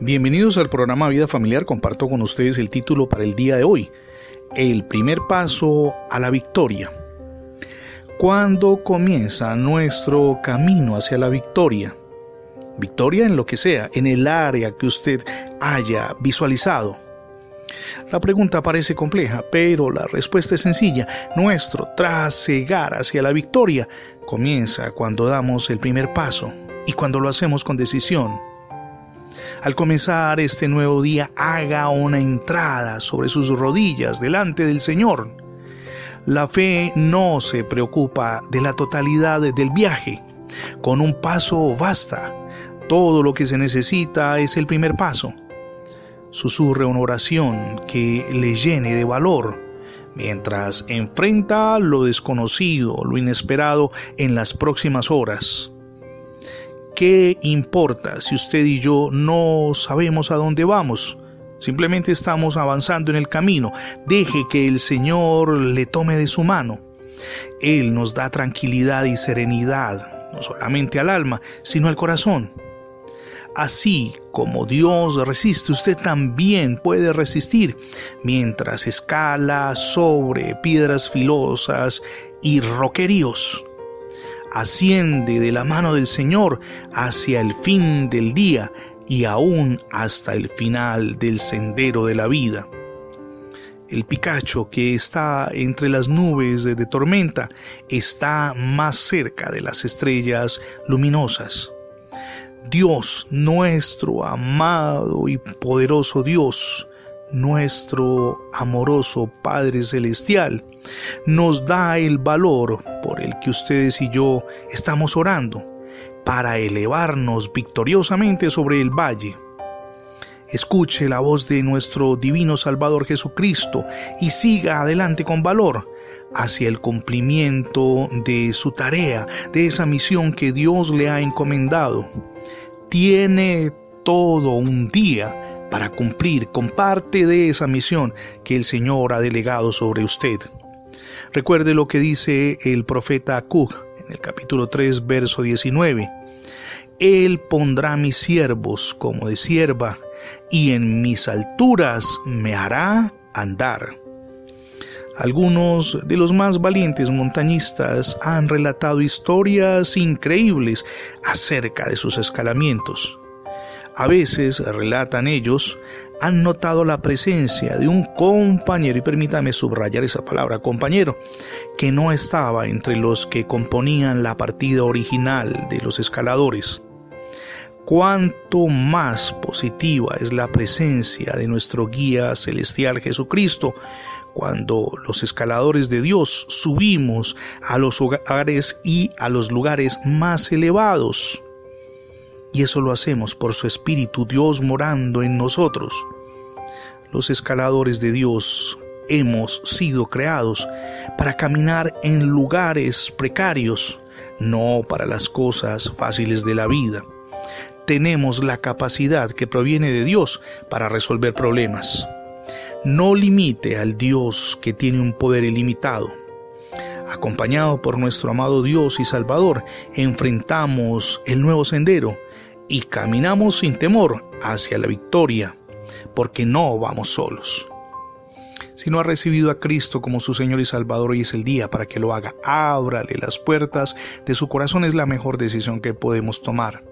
Bienvenidos al programa Vida Familiar. Comparto con ustedes el título para el día de hoy. El primer paso a la victoria. ¿Cuándo comienza nuestro camino hacia la victoria? Victoria en lo que sea, en el área que usted haya visualizado. La pregunta parece compleja, pero la respuesta es sencilla. Nuestro trasegar hacia la victoria comienza cuando damos el primer paso y cuando lo hacemos con decisión. Al comenzar este nuevo día, haga una entrada sobre sus rodillas delante del Señor. La fe no se preocupa de la totalidad del viaje. Con un paso basta. Todo lo que se necesita es el primer paso. Susurre una oración que le llene de valor mientras enfrenta lo desconocido, lo inesperado en las próximas horas. ¿Qué importa si usted y yo no sabemos a dónde vamos? Simplemente estamos avanzando en el camino. Deje que el Señor le tome de su mano. Él nos da tranquilidad y serenidad, no solamente al alma, sino al corazón. Así como Dios resiste, usted también puede resistir mientras escala sobre piedras filosas y roqueríos asciende de la mano del Señor hacia el fin del día y aún hasta el final del sendero de la vida. El Picacho que está entre las nubes de, tormenta está más cerca de las estrellas luminosas. Dios, nuestro amado y poderoso Dios, nuestro amoroso Padre Celestial nos da el valor por el que ustedes y yo estamos orando para elevarnos victoriosamente sobre el valle. Escuche la voz de nuestro divino Salvador Jesucristo y siga adelante con valor hacia el cumplimiento de su tarea, de esa misión que Dios le ha encomendado. Tiene todo un día para cumplir con parte de esa misión que el Señor ha delegado sobre usted. Recuerde lo que dice el profeta Acug en el capítulo 3, verso 19. Él pondrá mis siervos como de sierva, y en mis alturas me hará andar. Algunos de los más valientes montañistas han relatado historias increíbles acerca de sus escalamientos. A veces, relatan ellos, han notado la presencia de un compañero, y permítame subrayar esa palabra, compañero, que no estaba entre los que componían la partida original de los escaladores. Cuanto más positiva es la presencia de nuestro guía celestial Jesucristo, cuando los escaladores de Dios subimos a los hogares y a los lugares más elevados. Y eso lo hacemos por su Espíritu Dios morando en nosotros. Los escaladores de Dios hemos sido creados para caminar en lugares precarios, no para las cosas fáciles de la vida. Tenemos la capacidad que proviene de Dios para resolver problemas. No limite al Dios que tiene un poder ilimitado. Acompañado por nuestro amado Dios y Salvador, enfrentamos el nuevo sendero y caminamos sin temor hacia la victoria, porque no vamos solos. Si no ha recibido a Cristo como su Señor y Salvador, hoy es el día para que lo haga. Ábrale las puertas de su corazón, es la mejor decisión que podemos tomar.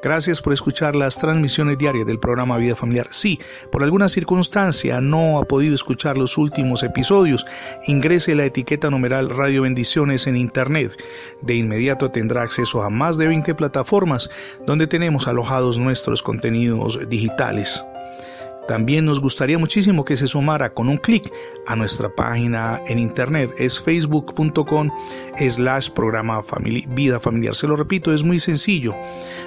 Gracias por escuchar las transmisiones diarias del programa Vida Familiar. Si por alguna circunstancia no ha podido escuchar los últimos episodios, ingrese la etiqueta numeral Radio Bendiciones en Internet. De inmediato tendrá acceso a más de 20 plataformas donde tenemos alojados nuestros contenidos digitales. También nos gustaría muchísimo que se sumara con un clic a nuestra página en internet. Es facebook.com slash programa vida familiar. Se lo repito, es muy sencillo.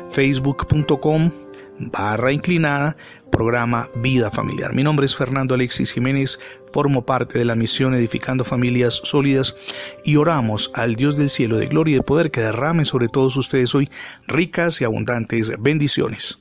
facebook.com barra inclinada programa Vida Familiar. Mi nombre es Fernando Alexis Jiménez, formo parte de la misión Edificando Familias Sólidas y oramos al Dios del cielo de gloria y de poder que derrame sobre todos ustedes hoy ricas y abundantes bendiciones.